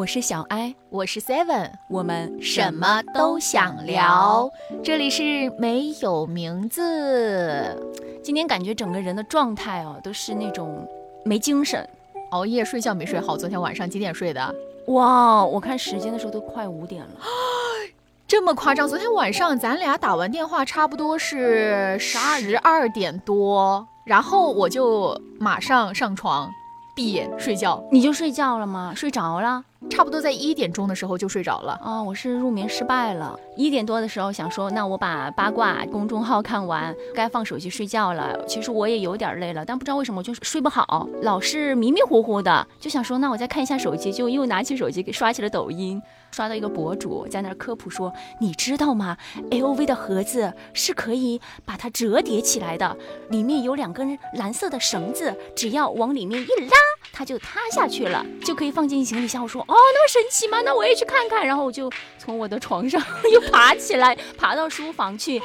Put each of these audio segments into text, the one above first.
我是小艾，我是 Seven，我们什么都想聊。这里是没有名字。今天感觉整个人的状态哦，都是那种没精神，熬夜睡觉没睡好。昨天晚上几点睡的？哇，我看时间的时候都快五点了，这么夸张？昨天晚上咱俩打完电话，差不多是十二点多，然后我就马上上床闭眼睡觉。你就睡觉了吗？睡着了？差不多在一点钟的时候就睡着了哦，我是入眠失败了。一点多的时候想说，那我把八卦公众号看完，该放手机睡觉了。其实我也有点累了，但不知道为什么就是睡不好，老是迷迷糊糊的，就想说，那我再看一下手机，就又拿起手机给刷起了抖音。刷到一个博主在那科普说，你知道吗？LV 的盒子是可以把它折叠起来的，里面有两根蓝色的绳子，只要往里面一拉，它就塌下去了，就可以放进行李箱。我说哦，那么神奇吗？那我也去看看。然后我就从我的床上 又爬起来，爬到书房去，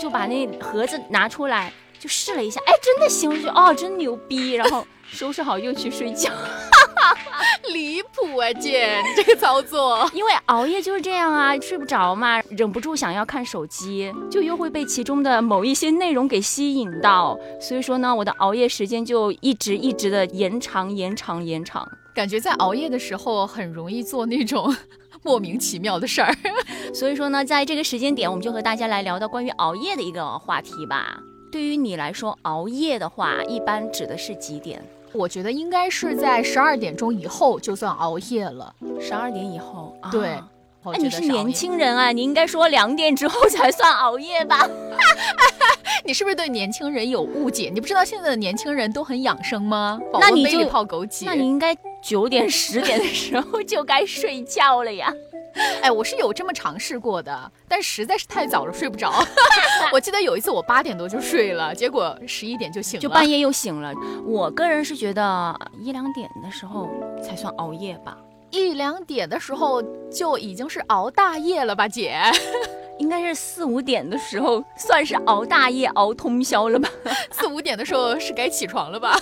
就把那盒子拿出来，就试了一下，哎，真的行，我就哦，真牛逼。然后收拾好又去睡觉。哈哈哈 离谱啊，姐，你 这个操作，因为熬夜就是这样啊，睡不着嘛，忍不住想要看手机，就又会被其中的某一些内容给吸引到，所以说呢，我的熬夜时间就一直一直的延长、延长、延长。感觉在熬夜的时候很容易做那种 莫名其妙的事儿，所以说呢，在这个时间点，我们就和大家来聊到关于熬夜的一个话题吧。对于你来说，熬夜的话，一般指的是几点？我觉得应该是在十二点钟以后就算熬夜了。十二点以后，啊对。哎，你是年轻人啊，你应该说两点之后才算熬夜吧？你是不是对年轻人有误解？你不知道现在的年轻人都很养生吗？那你就泡枸杞。那你应该九点、十点的时候就该睡觉了呀。哎，我是有这么尝试过的，但实在是太早了，睡不着。我记得有一次我八点多就睡了，结果十一点就醒了，就半夜又醒了。我个人是觉得一两点的时候才算熬夜吧，一两点的时候就已经是熬大夜了吧，姐？应该是四五点的时候算是熬大夜、熬通宵了吧？四五点的时候是该起床了吧？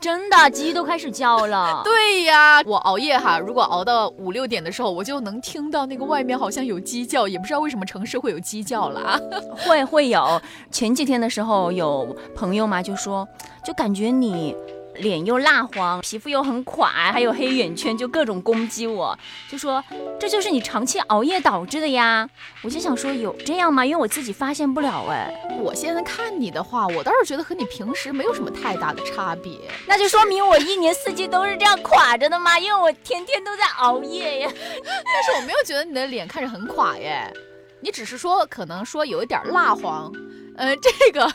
真的，鸡都开始叫了。对呀，我熬夜哈，如果熬到五六点的时候，我就能听到那个外面好像有鸡叫，也不知道为什么城市会有鸡叫了啊。会会有，前几天的时候有朋友嘛就说，就感觉你。脸又蜡黄，皮肤又很垮，还有黑眼圈，就各种攻击我，就说这就是你长期熬夜导致的呀。我就想说有这样吗？因为我自己发现不了哎。我现在看你的话，我倒是觉得和你平时没有什么太大的差别。那就说明我一年四季都是这样垮着的吗？因为我天天都在熬夜呀。但是我没有觉得你的脸看着很垮耶，你只是说可能说有一点蜡黄，呃，这个。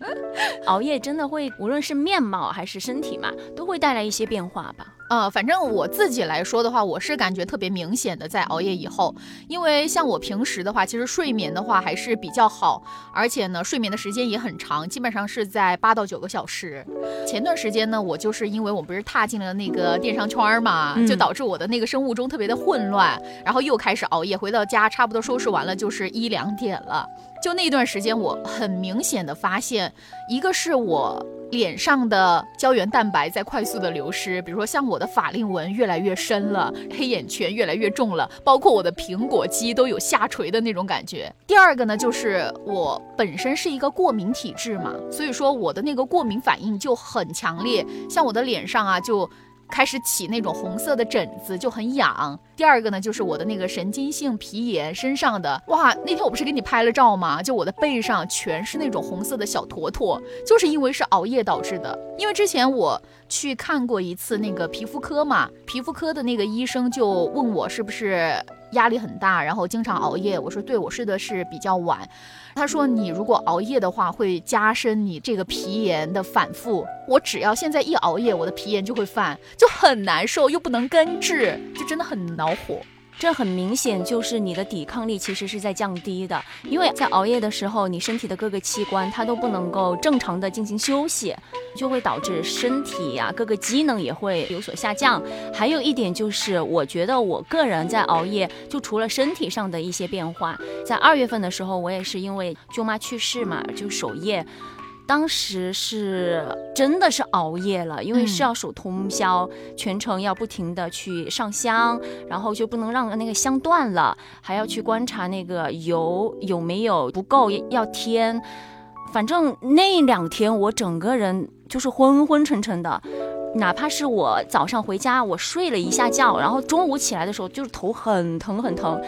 熬夜真的会，无论是面貌还是身体嘛，都会带来一些变化吧。呃，反正我自己来说的话，我是感觉特别明显的在熬夜以后，因为像我平时的话，其实睡眠的话还是比较好，而且呢，睡眠的时间也很长，基本上是在八到九个小时。前段时间呢，我就是因为我不是踏进了那个电商圈嘛，就导致我的那个生物钟特别的混乱，然后又开始熬夜，回到家差不多收拾完了就是一两点了。就那段时间，我很明显的发现，一个是我脸上的胶原蛋白在快速的流失，比如说像我的法令纹越来越深了，黑眼圈越来越重了，包括我的苹果肌都有下垂的那种感觉。第二个呢，就是我本身是一个过敏体质嘛，所以说我的那个过敏反应就很强烈，像我的脸上啊就。开始起那种红色的疹子，就很痒。第二个呢，就是我的那个神经性皮炎，身上的哇，那天我不是给你拍了照吗？就我的背上全是那种红色的小坨坨，就是因为是熬夜导致的。因为之前我去看过一次那个皮肤科嘛，皮肤科的那个医生就问我是不是。压力很大，然后经常熬夜。我说对，我睡的是比较晚。他说你如果熬夜的话，会加深你这个皮炎的反复。我只要现在一熬夜，我的皮炎就会犯，就很难受，又不能根治，就真的很恼火。这很明显就是你的抵抗力其实是在降低的，因为在熬夜的时候，你身体的各个器官它都不能够正常的进行休息，就会导致身体呀各个机能也会有所下降。还有一点就是，我觉得我个人在熬夜，就除了身体上的一些变化，在二月份的时候，我也是因为舅妈去世嘛，就守夜。当时是真的是熬夜了，因为是要守通宵，全程要不停的去上香，然后就不能让那个香断了，还要去观察那个油有没有不够要添。反正那两天我整个人就是昏昏沉沉的，哪怕是我早上回家，我睡了一下觉，然后中午起来的时候就是头很疼很疼，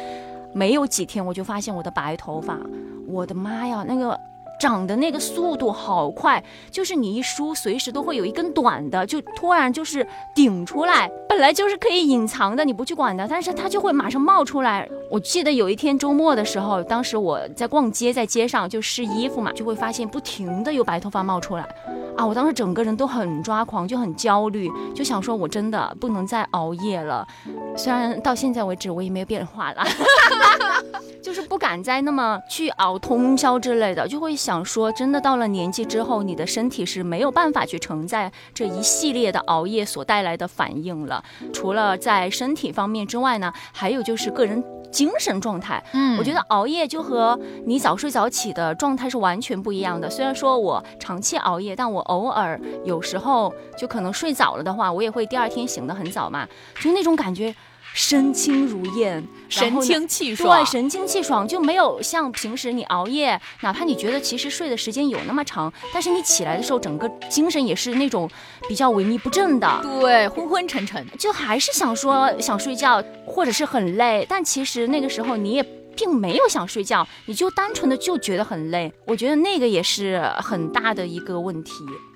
没有几天我就发现我的白头发，我的妈呀，那个。长的那个速度好快，就是你一梳，随时都会有一根短的，就突然就是顶出来。本来就是可以隐藏的，你不去管它，但是它就会马上冒出来。我记得有一天周末的时候，当时我在逛街，在街上就试衣服嘛，就会发现不停的有白头发冒出来。啊，我当时整个人都很抓狂，就很焦虑，就想说我真的不能再熬夜了。虽然到现在为止我也没有变化了，就是不敢再那么去熬通宵之类的，就会想说，真的到了年纪之后，你的身体是没有办法去承载这一系列的熬夜所带来的反应了。除了在身体方面之外呢，还有就是个人。精神状态，嗯，我觉得熬夜就和你早睡早起的状态是完全不一样的。虽然说我长期熬夜，但我偶尔有时候就可能睡早了的话，我也会第二天醒得很早嘛，就那种感觉。身轻如燕，神清气爽，对，神清气爽，就没有像平时你熬夜，哪怕你觉得其实睡的时间有那么长，但是你起来的时候，整个精神也是那种比较萎靡不振的，对，昏昏沉沉，就还是想说想睡觉，或者是很累，但其实那个时候你也并没有想睡觉，你就单纯的就觉得很累，我觉得那个也是很大的一个问题。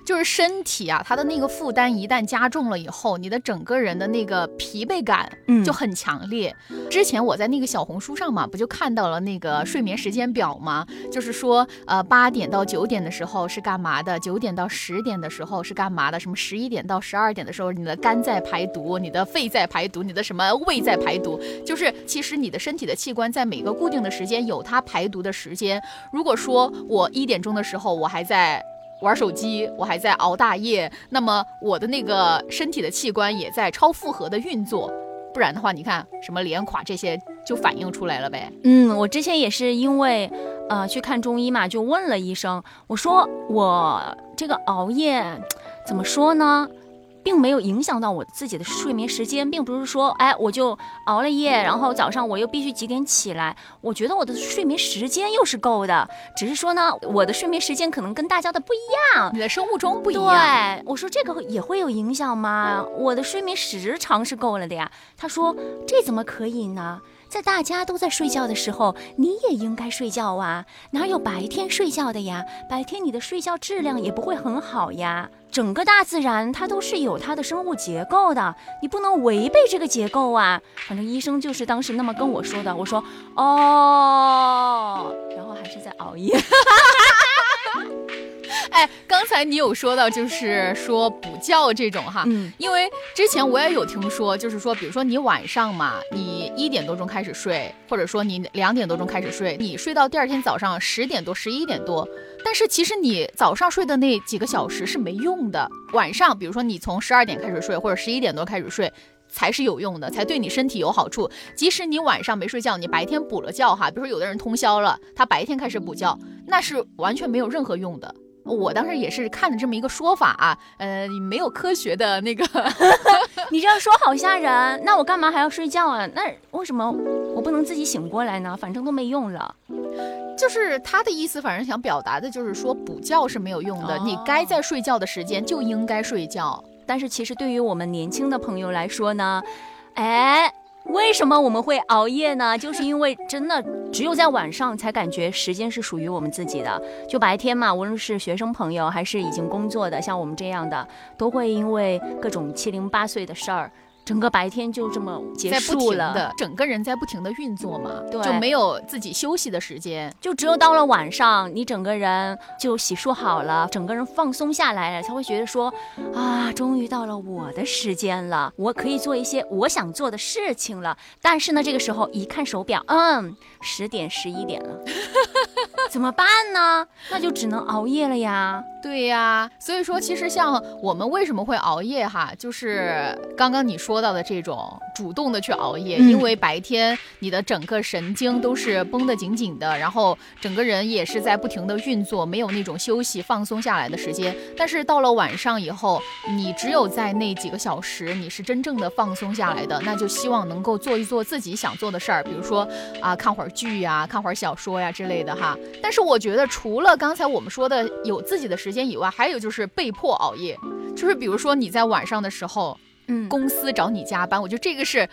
就是身体啊，它的那个负担一旦加重了以后，你的整个人的那个疲惫感就很强烈。之前我在那个小红书上嘛，不就看到了那个睡眠时间表吗？就是说，呃，八点到九点的时候是干嘛的？九点到十点的时候是干嘛的？什么十一点到十二点的时候，你的肝在排毒，你的肺在排毒，你的什么胃在排毒？就是其实你的身体的器官在每个固定的时间有它排毒的时间。如果说我一点钟的时候我还在。玩手机，我还在熬大夜，那么我的那个身体的器官也在超负荷的运作，不然的话，你看什么脸垮这些就反映出来了呗。嗯，我之前也是因为，呃，去看中医嘛，就问了医生，我说我这个熬夜，怎么说呢？并没有影响到我自己的睡眠时间，并不是说，哎，我就熬了夜，然后早上我又必须几点起来。我觉得我的睡眠时间又是够的，只是说呢，我的睡眠时间可能跟大家的不一样，你的生物钟不一样。对，我说这个也会有影响吗？我的睡眠时长是够了的呀。他说这怎么可以呢？在大家都在睡觉的时候，你也应该睡觉啊！哪有白天睡觉的呀？白天你的睡觉质量也不会很好呀。整个大自然它都是有它的生物结构的，你不能违背这个结构啊！反正医生就是当时那么跟我说的。我说哦，然后还是在熬夜。哎，刚才你有说到，就是说补觉这种哈，嗯，因为之前我也有听说，就是说，比如说你晚上嘛，你一点多钟开始睡，或者说你两点多钟开始睡，你睡到第二天早上十点多、十一点多，但是其实你早上睡的那几个小时是没用的，晚上，比如说你从十二点开始睡，或者十一点多开始睡，才是有用的，才对你身体有好处。即使你晚上没睡觉，你白天补了觉哈，比如说有的人通宵了，他白天开始补觉，那是完全没有任何用的。我当时也是看了这么一个说法啊，呃，没有科学的那个，你这样说好吓人。那我干嘛还要睡觉啊？那为什么我不能自己醒过来呢？反正都没用了。就是他的意思，反正想表达的就是说补觉是没有用的，你该在睡觉的时间就应该睡觉。但是其实对于我们年轻的朋友来说呢，哎。为什么我们会熬夜呢？就是因为真的只有在晚上才感觉时间是属于我们自己的。就白天嘛，无论是学生朋友还是已经工作的，像我们这样的，都会因为各种七零八碎的事儿。整个白天就这么结束了，整个人在不停的运作嘛，对，就没有自己休息的时间，就只有到了晚上，你整个人就洗漱好了，整个人放松下来了，才会觉得说，啊，终于到了我的时间了，我可以做一些我想做的事情了。但是呢，这个时候一看手表，嗯，十点十一点了，怎么办呢？那就只能熬夜了呀。对呀，所以说其实像我们为什么会熬夜哈，就是刚刚你说到的这种主动的去熬夜，因为白天你的整个神经都是绷得紧紧的，然后整个人也是在不停的运作，没有那种休息放松下来的时间。但是到了晚上以后，你只有在那几个小时你是真正的放松下来的，那就希望能够做一做自己想做的事儿，比如说啊看会儿剧呀，看会儿小说呀之类的哈。但是我觉得除了刚才我们说的有自己的时时间以外，还有就是被迫熬夜，就是比如说你在晚上的时候，嗯，公司找你加班，我觉得这个是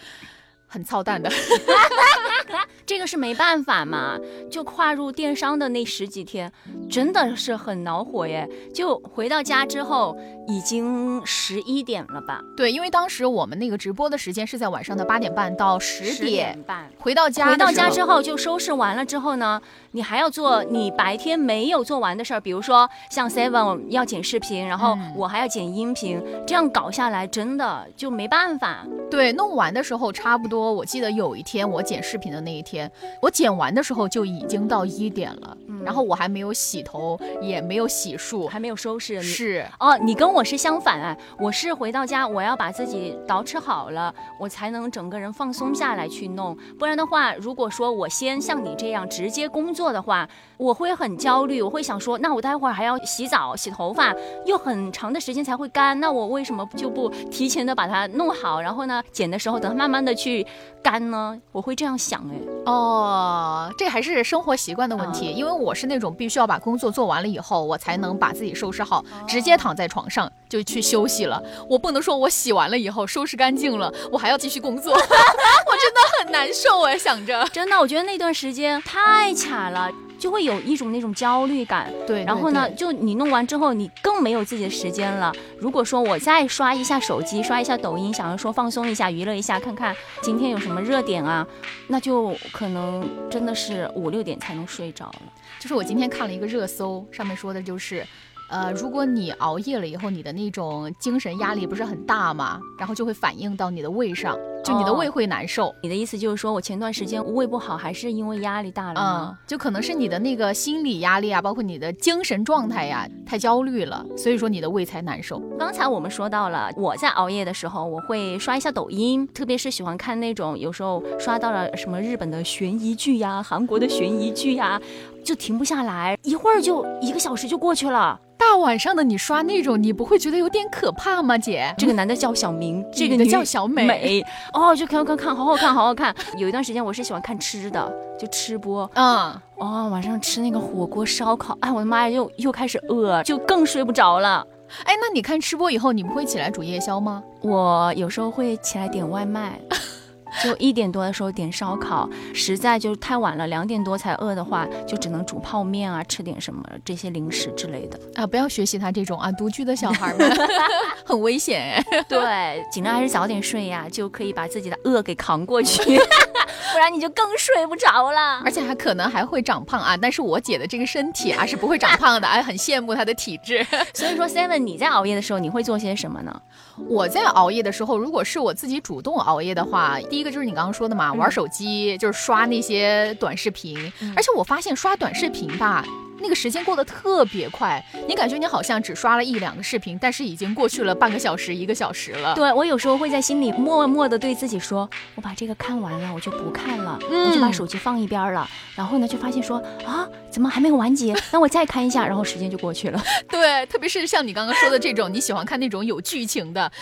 很操蛋的。这个是没办法嘛，就跨入电商的那十几天，真的是很恼火耶。就回到家之后，已经十一点了吧？对，因为当时我们那个直播的时间是在晚上的八点半到十点半。回到家，回到家之后就收拾完了之后呢，你还要做你白天没有做完的事儿，比如说像 Seven 要剪视频，然后我还要剪音频，这样搞下来真的就没办法。对，弄完的时候差不多，我记得有一天我剪视频的那一天。我剪完的时候就已经到一点了，然后我还没有洗头，也没有洗漱，还没有收拾。是哦，你跟我是相反啊，我是回到家我要把自己捯饬好了，我才能整个人放松下来去弄。不然的话，如果说我先像你这样直接工作的话，我会很焦虑，我会想说，那我待会儿还要洗澡、洗头发，又很长的时间才会干，那我为什么就不提前的把它弄好，然后呢，剪的时候等它慢慢的去干呢？我会这样想哎。哦，这还是生活习惯的问题，因为我是那种必须要把工作做完了以后，我才能把自己收拾好，直接躺在床上就去休息了。我不能说我洗完了以后收拾干净了，我还要继续工作，我真的很难受哎，想着真的，我觉得那段时间太卡了。就会有一种那种焦虑感，对。然后呢，就你弄完之后，你更没有自己的时间了。如果说我再刷一下手机，刷一下抖音，想要说放松一下、娱乐一下，看看今天有什么热点啊，那就可能真的是五六点才能睡着了。就是我今天看了一个热搜，上面说的就是。呃，如果你熬夜了以后，你的那种精神压力不是很大嘛？然后就会反映到你的胃上，就你的胃会难受。你的意思就是说我前段时间胃不好，还是因为压力大了吗？就可能是你的那个心理压力啊，包括你的精神状态呀，太焦虑了，所以说你的胃才难受。刚才我们说到了，我在熬夜的时候，我会刷一下抖音，特别是喜欢看那种有时候刷到了什么日本的悬疑剧呀、韩国的悬疑剧呀，就停不下来，一会儿就一个小时就过去了。大晚上的你刷那种，你不会觉得有点可怕吗，姐？这个男的叫小明，这个女的叫小美。美哦，就看看看，好好看，好好看。有一段时间我是喜欢看吃的，就吃播。嗯，哦，晚上吃那个火锅烧烤，哎，我的妈呀，又又开始饿，就更睡不着了。哎，那你看吃播以后，你不会起来煮夜宵吗？我有时候会起来点外卖。就一点多的时候点烧烤，实在就是太晚了，两点多才饿的话，就只能煮泡面啊，吃点什么这些零食之类的啊。不要学习他这种啊，独居的小孩们 很危险哎。对，尽量还是早点睡呀，就可以把自己的饿给扛过去，不然你就更睡不着了，而且还可能还会长胖啊。但是我姐的这个身体啊是不会长胖的，哎，很羡慕她的体质。所以说，Seven，你在熬夜的时候你会做些什么呢？我在熬夜的时候，如果是我自己主动熬夜的话，第一个就是你刚刚说的嘛，玩手机，就是刷那些短视频。而且我发现刷短视频吧。那个时间过得特别快，你感觉你好像只刷了一两个视频，但是已经过去了半个小时、一个小时了。对我有时候会在心里默默的对自己说，我把这个看完了，我就不看了，我就把手机放一边了。然后呢，就发现说啊，怎么还没有完结？那我再看一下，然后时间就过去了。对，特别是像你刚刚说的这种，你喜欢看那种有剧情的。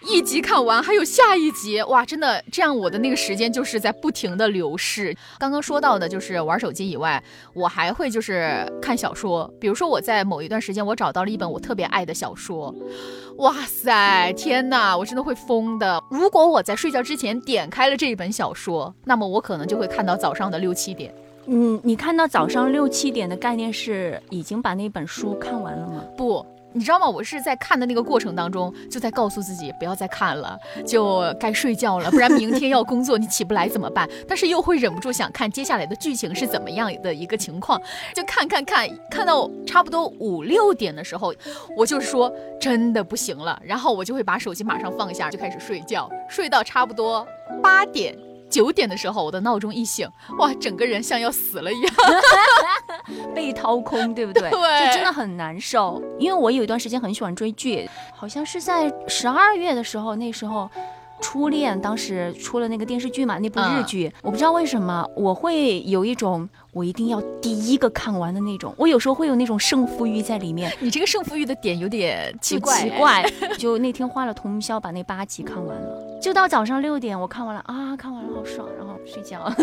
一集看完还有下一集，哇，真的这样我的那个时间就是在不停的流逝。刚刚说到的就是玩手机以外，我还会就是看小说。比如说我在某一段时间我找到了一本我特别爱的小说，哇塞，天呐，我真的会疯的。如果我在睡觉之前点开了这一本小说，那么我可能就会看到早上的六七点。嗯，你看到早上六七点的概念是已经把那本书看完了吗？不。你知道吗？我是在看的那个过程当中，就在告诉自己不要再看了，就该睡觉了，不然明天要工作，你起不来怎么办？但是又会忍不住想看接下来的剧情是怎么样的一个情况，就看看看，看到差不多五六点的时候，我就说真的不行了，然后我就会把手机马上放下，就开始睡觉，睡到差不多八点。九点的时候，我的闹钟一醒，哇，整个人像要死了一样。被掏空，对不对？对就真的很难受。因为我有一段时间很喜欢追剧，好像是在十二月的时候，那时候。初恋当时出了那个电视剧嘛，那部日剧，我不知道为什么我会有一种我一定要第一个看完的那种，我有时候会有那种胜负欲在里面。你这个胜负欲的点有点奇怪，奇怪。就那天花了通宵把那八集看完了，就到早上六点我看完了啊，看完了好爽，然后睡觉。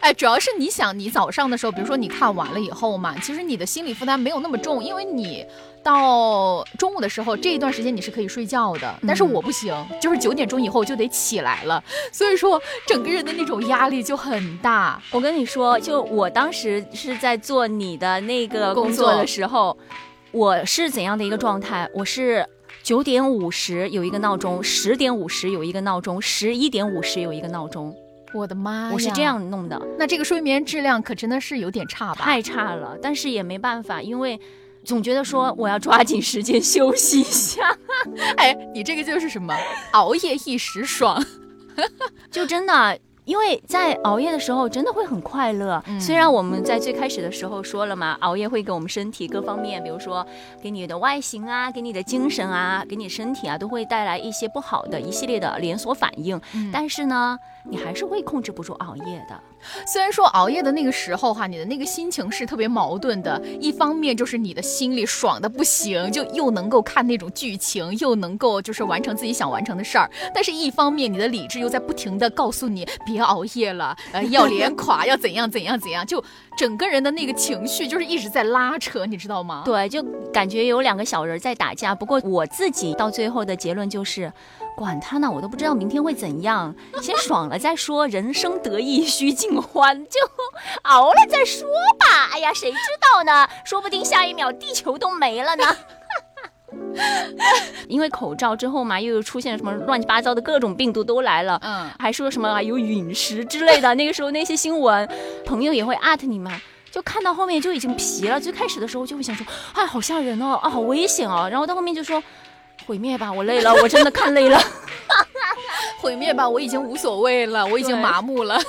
哎，主要是你想，你早上的时候，比如说你看完了以后嘛，其实你的心理负担没有那么重，因为你到中午的时候这一段时间你是可以睡觉的。但是我不行，就是九点钟以后就得起来了，所以说整个人的那种压力就很大。我跟你说，就我当时是在做你的那个工作的时候，我是怎样的一个状态？我是九点五十有一个闹钟，十点五十有一个闹钟，十一点五十有一个闹钟。我的妈呀！我是这样弄的，那这个睡眠质量可真的是有点差吧？太差了，但是也没办法，因为总觉得说我要抓紧时间休息一下。哎，你这个就是什么？熬夜一时爽，就真的。因为在熬夜的时候真的会很快乐，虽然我们在最开始的时候说了嘛，熬夜会给我们身体各方面，比如说给你的外形啊，给你的精神啊，给你身体啊，都会带来一些不好的一系列的连锁反应。但是呢，你还是会控制不住熬夜的。虽然说熬夜的那个时候哈，你的那个心情是特别矛盾的，一方面就是你的心里爽的不行，就又能够看那种剧情，又能够就是完成自己想完成的事儿，但是一方面你的理智又在不停的告诉你别熬夜了，呃，要脸 垮，要怎样怎样怎样，就整个人的那个情绪就是一直在拉扯，你知道吗？对，就感觉有两个小人在打架。不过我自己到最后的结论就是。管他呢，我都不知道明天会怎样，先爽了再说。人生得意须尽欢，就熬了再说吧。哎呀，谁知道呢？说不定下一秒地球都没了呢。因为口罩之后嘛，又出现什么乱七八糟的各种病毒都来了。嗯，还说什么有陨石之类的。那个时候那些新闻，朋友也会艾特你嘛，就看到后面就已经皮了。最开始的时候就会想说，哎，好吓人哦，啊，好危险哦。然后到后面就说。毁灭吧，我累了，我真的看累了。毁灭吧，我已经无所谓了，我已经麻木了。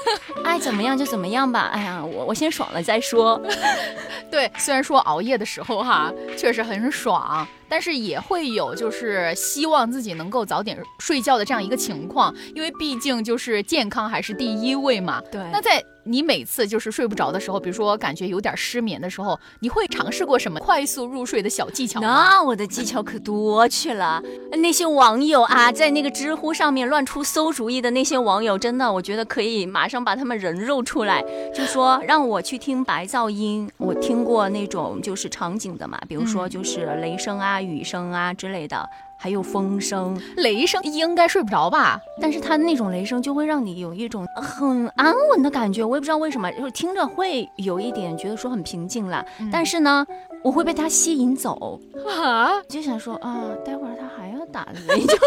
爱 怎么样就怎么样吧。哎呀，我我先爽了再说。对，虽然说熬夜的时候哈，确实很爽。但是也会有，就是希望自己能够早点睡觉的这样一个情况，因为毕竟就是健康还是第一位嘛。对。那在你每次就是睡不着的时候，比如说感觉有点失眠的时候，你会尝试过什么快速入睡的小技巧吗？那我的技巧可多去了。那些网友啊，在那个知乎上面乱出馊主意的那些网友，真的，我觉得可以马上把他们人肉出来，就说让我去听白噪音。我听过那种就是场景的嘛，比如说就是雷声啊。雨声啊之类的，还有风声、雷声，应该睡不着吧？但是它那种雷声就会让你有一种很安稳的感觉，我也不知道为什么，就是听着会有一点觉得说很平静了。但是呢，我会被他吸引走啊，就想说啊，待会儿他还要打雷，就就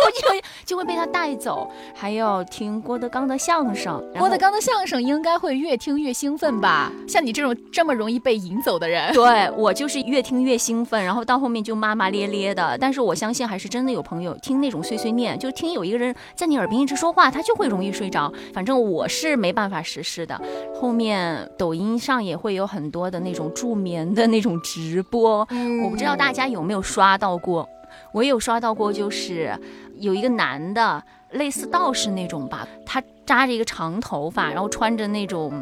就会被他带走。还要听郭德纲的相声，郭德纲的相声应该会越听越兴奋吧？像你这种这么容易被引走的人，对我就是越听越兴奋，然后到后面就骂骂咧咧的。但是我相信还是真的有朋友听那种碎碎念，就听有一个人在你耳边一直说话，他就会容易睡着。反正我是没办法实施的。后面抖音上也会有很多的那种助眠的那种直播，我不知道大家有没有刷到过。我有刷到过，就是有一个男的，类似道士那种吧，他扎着一个长头发，然后穿着那种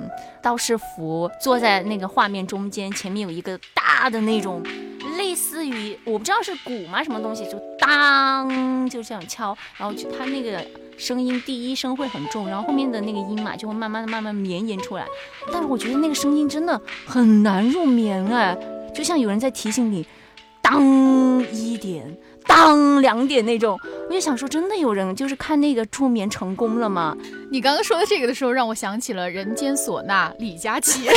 道士服，坐在那个画面中间，前面有一个大的那种，类似于我不知道是鼓吗什么东西，就当就这样敲，然后就他那个声音第一声会很重，然后后面的那个音嘛就会慢慢的慢慢绵延出来，但是我觉得那个声音真的很难入眠哎，就像有人在提醒你，当一点。当两点那种，我就想说，真的有人就是看那个助眠成功了吗？你刚刚说的这个的时候，让我想起了《人间唢呐》李佳琦，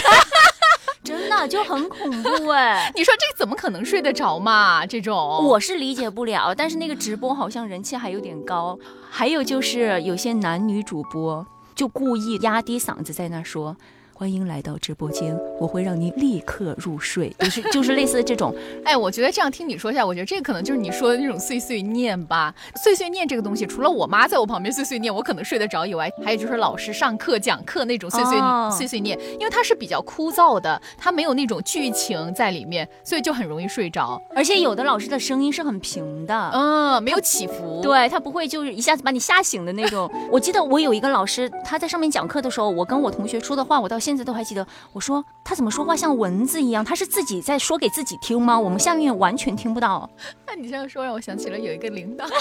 真的就很恐怖哎！你说这怎么可能睡得着嘛？这种我是理解不了。但是那个直播好像人气还有点高，还有就是有些男女主播就故意压低嗓子在那说。欢迎来到直播间，我会让您立刻入睡。就是就是类似这种，哎，我觉得这样听你说一下，我觉得这可能就是你说的那种碎碎念吧。碎碎念这个东西，除了我妈在我旁边碎碎念，我可能睡得着以外，还有就是老师上课讲课那种碎碎碎碎念，因为它是比较枯燥的，它没有那种剧情在里面，所以就很容易睡着。而且有的老师的声音是很平的，嗯，没有起伏，对他不会就是一下子把你吓醒的那种。我记得我有一个老师，他在上面讲课的时候，我跟我同学说的话，我到现在都还记得。我说他怎么说话像蚊子一样？他是自己在说给自己听吗？我们下面完全听不到。那你这样说让我想起了有一个领导。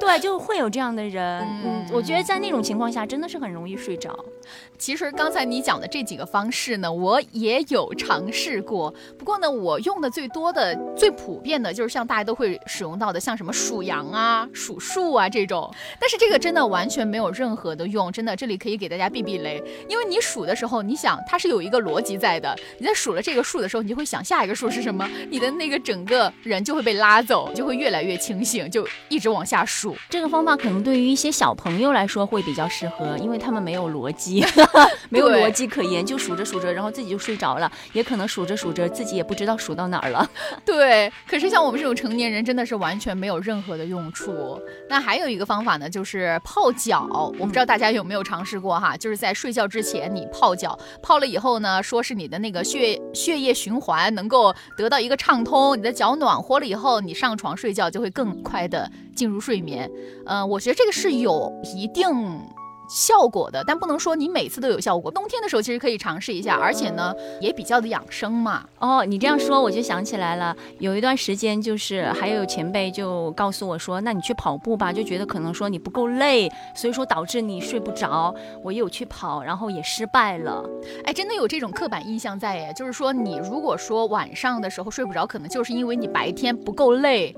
对，就会有这样的人。嗯，我觉得在那种情况下，真的是很容易睡着。其实刚才你讲的这几个方式呢，我也有尝试过。不过呢，我用的最多的、最普遍的就是像大家都会使用到的，像什么数羊啊、数数啊这种。但是这个真的完全没有任何的用，真的，这里可以给大家避避雷。因为你数的时候，你想它是有一个逻辑在的。你在数了这个数的时候，你就会想下一个数是什么，你的那个整个人就会被拉走，就会越来越清醒，就一直往下数。这个方法可能对于一些小朋友来说会比较适合，因为他们没有逻辑，没有逻辑可言，就数着数着，然后自己就睡着了，也可能数着数着自己也不知道数到哪儿了。对，可是像我们这种成年人，真的是完全没有任何的用处。那还有一个方法呢，就是泡脚。我不知道大家有没有尝试过哈，就是在睡觉之前你泡脚，泡了以后呢，说是你的那个血血液循环能够得到一个畅通，你的脚暖和了以后，你上床睡觉就会更快的进入睡眠。嗯，我觉得这个是有一定效果的，但不能说你每次都有效果。冬天的时候其实可以尝试一下，而且呢也比较的养生嘛。哦，你这样说我就想起来了，有一段时间就是还有前辈就告诉我说，那你去跑步吧，就觉得可能说你不够累，所以说导致你睡不着。我有去跑，然后也失败了。哎，真的有这种刻板印象在耶，就是说你如果说晚上的时候睡不着，可能就是因为你白天不够累。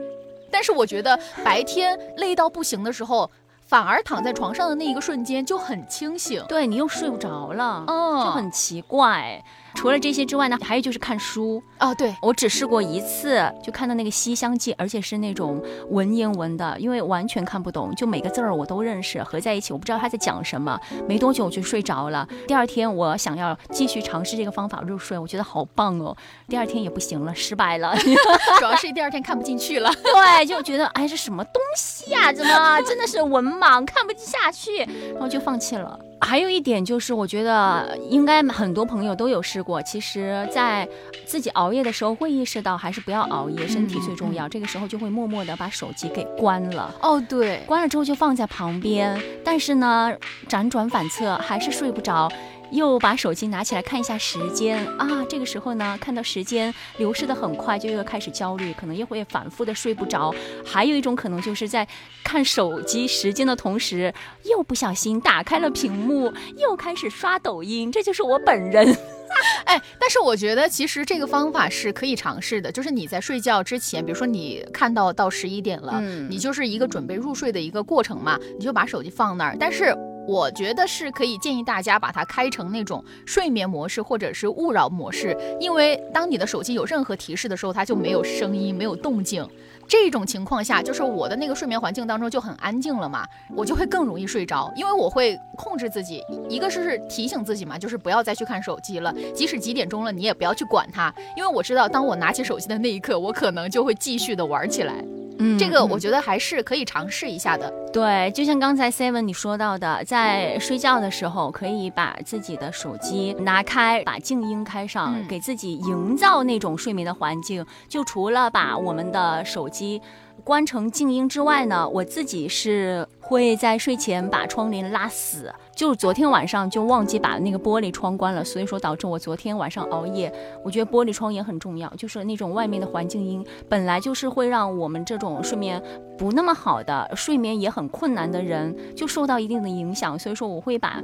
但是我觉得白天累到不行的时候，反而躺在床上的那一个瞬间就很清醒，对你又睡不着了，嗯，就很奇怪。除了这些之外呢，还有就是看书哦。对我只试过一次，就看到那个《西厢记》，而且是那种文言文的，因为完全看不懂，就每个字儿我都认识，合在一起我不知道他在讲什么。没多久我就睡着了。第二天我想要继续尝试这个方法入睡，我觉得好棒哦。第二天也不行了，失败了，主要是第二天看不进去了。对，就觉得哎，这什么东西呀？怎么真的是文盲，看不下去，然后就放弃了。还有一点就是，我觉得应该很多朋友都有试过。其实，在自己熬夜的时候，会意识到还是不要熬夜，身体最重要。这个时候就会默默的把手机给关了。哦，对，关了之后就放在旁边。但是呢，辗转反侧还是睡不着。又把手机拿起来看一下时间啊，这个时候呢，看到时间流逝的很快，就又开始焦虑，可能又会反复的睡不着。还有一种可能就是在看手机时间的同时，又不小心打开了屏幕，又开始刷抖音，这就是我本人。哎，但是我觉得其实这个方法是可以尝试的，就是你在睡觉之前，比如说你看到到十一点了，你就是一个准备入睡的一个过程嘛，你就把手机放那儿，但是。我觉得是可以建议大家把它开成那种睡眠模式或者是勿扰模式，因为当你的手机有任何提示的时候，它就没有声音、没有动静。这种情况下，就是我的那个睡眠环境当中就很安静了嘛，我就会更容易睡着，因为我会控制自己，一个是提醒自己嘛，就是不要再去看手机了，即使几点钟了，你也不要去管它，因为我知道，当我拿起手机的那一刻，我可能就会继续的玩起来。嗯，这个我觉得还是可以尝试一下的。对，就像刚才 Seven 你说到的，在睡觉的时候可以把自己的手机拿开，把静音开上，给自己营造那种睡眠的环境。就除了把我们的手机。关成静音之外呢，我自己是会在睡前把窗帘拉死。就昨天晚上就忘记把那个玻璃窗关了，所以说导致我昨天晚上熬夜。我觉得玻璃窗也很重要，就是那种外面的环境音本来就是会让我们这种睡眠不那么好的、睡眠也很困难的人就受到一定的影响。所以说我会把。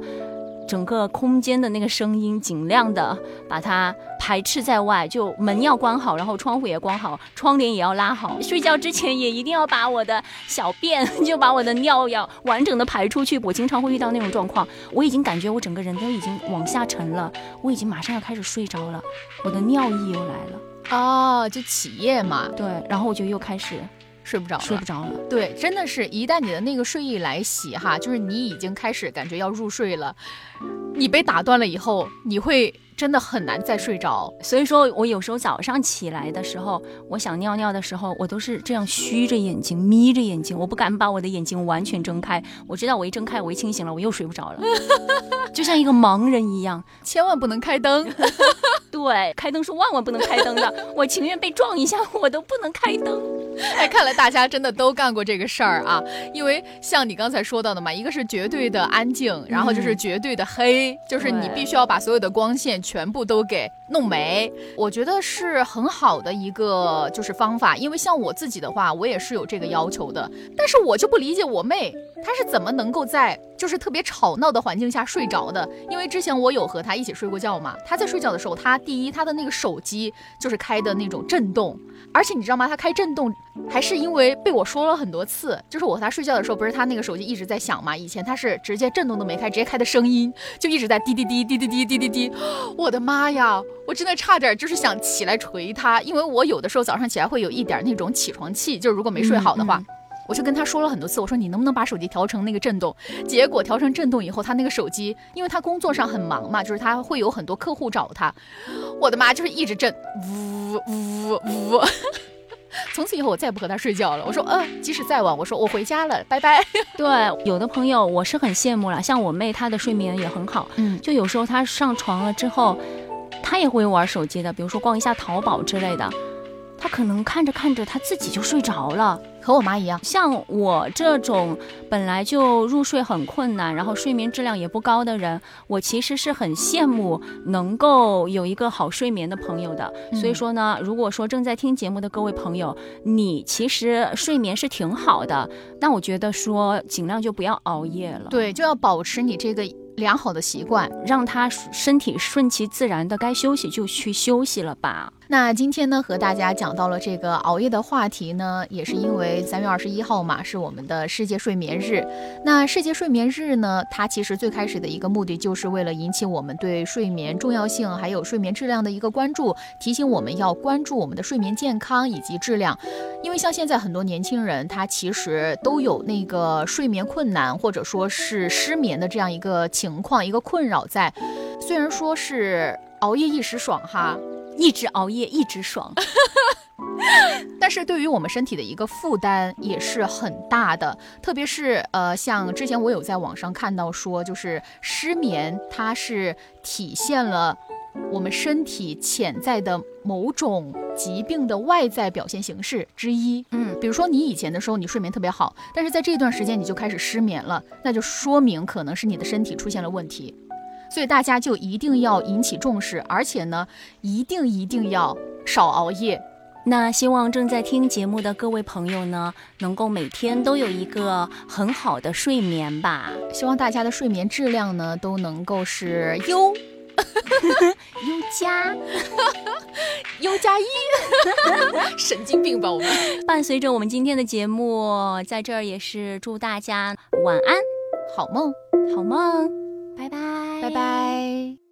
整个空间的那个声音，尽量的把它排斥在外，就门要关好，然后窗户也关好，窗帘也要拉好。睡觉之前也一定要把我的小便，就把我的尿要完整的排出去。我经常会遇到那种状况，我已经感觉我整个人都已经往下沉了，我已经马上要开始睡着了，我的尿意又来了。哦，就起夜嘛。对，然后我就又开始。睡不着了，睡不着了。对，真的是一旦你的那个睡意来袭哈，就是你已经开始感觉要入睡了，你被打断了以后，你会真的很难再睡着。所以说我有时候早上起来的时候，我想尿尿的时候，我都是这样虚着眼睛、眯着眼睛，我不敢把我的眼睛完全睁开。我知道我一睁开，我一清醒了，我又睡不着了，就像一个盲人一样。千万不能开灯。对，开灯是万万不能开灯的。我情愿被撞一下，我都不能开灯。哎，看来大家真的都干过这个事儿啊！因为像你刚才说到的嘛，一个是绝对的安静，然后就是绝对的黑，就是你必须要把所有的光线全部都给弄没。我觉得是很好的一个就是方法，因为像我自己的话，我也是有这个要求的。但是我就不理解我妹，她是怎么能够在就是特别吵闹的环境下睡着的？因为之前我有和她一起睡过觉嘛，她在睡觉的时候，她第一她的那个手机就是开的那种震动，而且你知道吗？她开震动。还是因为被我说了很多次，就是我和她睡觉的时候，不是她那个手机一直在响嘛？以前她是直接震动都没开，直接开的声音就一直在滴滴滴滴滴滴滴滴滴。我的妈呀，我真的差点就是想起来捶他，因为我有的时候早上起来会有一点那种起床气，就是如果没睡好的话，我就跟他说了很多次，我说你能不能把手机调成那个震动？结果调成震动以后，他那个手机，因为他工作上很忙嘛，就是他会有很多客户找他，我的妈，就是一直震，呜呜呜。从此以后，我再也不和他睡觉了。我说，呃，即使再晚，我说我回家了，拜拜。对，有的朋友我是很羡慕了，像我妹，她的睡眠也很好。嗯，就有时候她上床了之后，她也会玩手机的，比如说逛一下淘宝之类的。他可能看着看着，他自己就睡着了。和我妈一样，像我这种本来就入睡很困难，然后睡眠质量也不高的人，我其实是很羡慕能够有一个好睡眠的朋友的。所以说呢，如果说正在听节目的各位朋友，你其实睡眠是挺好的，那我觉得说尽量就不要熬夜了。对，就要保持你这个。良好的习惯，让他身体顺其自然的该休息就去休息了吧。那今天呢，和大家讲到了这个熬夜的话题呢，也是因为三月二十一号嘛，是我们的世界睡眠日。那世界睡眠日呢，它其实最开始的一个目的，就是为了引起我们对睡眠重要性，还有睡眠质量的一个关注，提醒我们要关注我们的睡眠健康以及质量。因为像现在很多年轻人，他其实都有那个睡眠困难，或者说是失眠的这样一个情。况一个困扰在，虽然说是熬夜一时爽哈，一直熬夜一直爽，但是对于我们身体的一个负担也是很大的。特别是呃，像之前我有在网上看到说，就是失眠它是体现了我们身体潜在的某种疾病的外在表现形式之一。嗯，比如说你以前的时候你睡眠特别好，但是在这段时间你就开始失眠了，那就说明可能是你的身体出现了问题。所以大家就一定要引起重视，而且呢，一定一定要少熬夜。那希望正在听节目的各位朋友呢，能够每天都有一个很好的睡眠吧。希望大家的睡眠质量呢都能够是优。优加，优加一，神经病吧我们。伴随着我们今天的节目，在这儿也是祝大家晚安，好梦，好梦，拜拜，拜拜。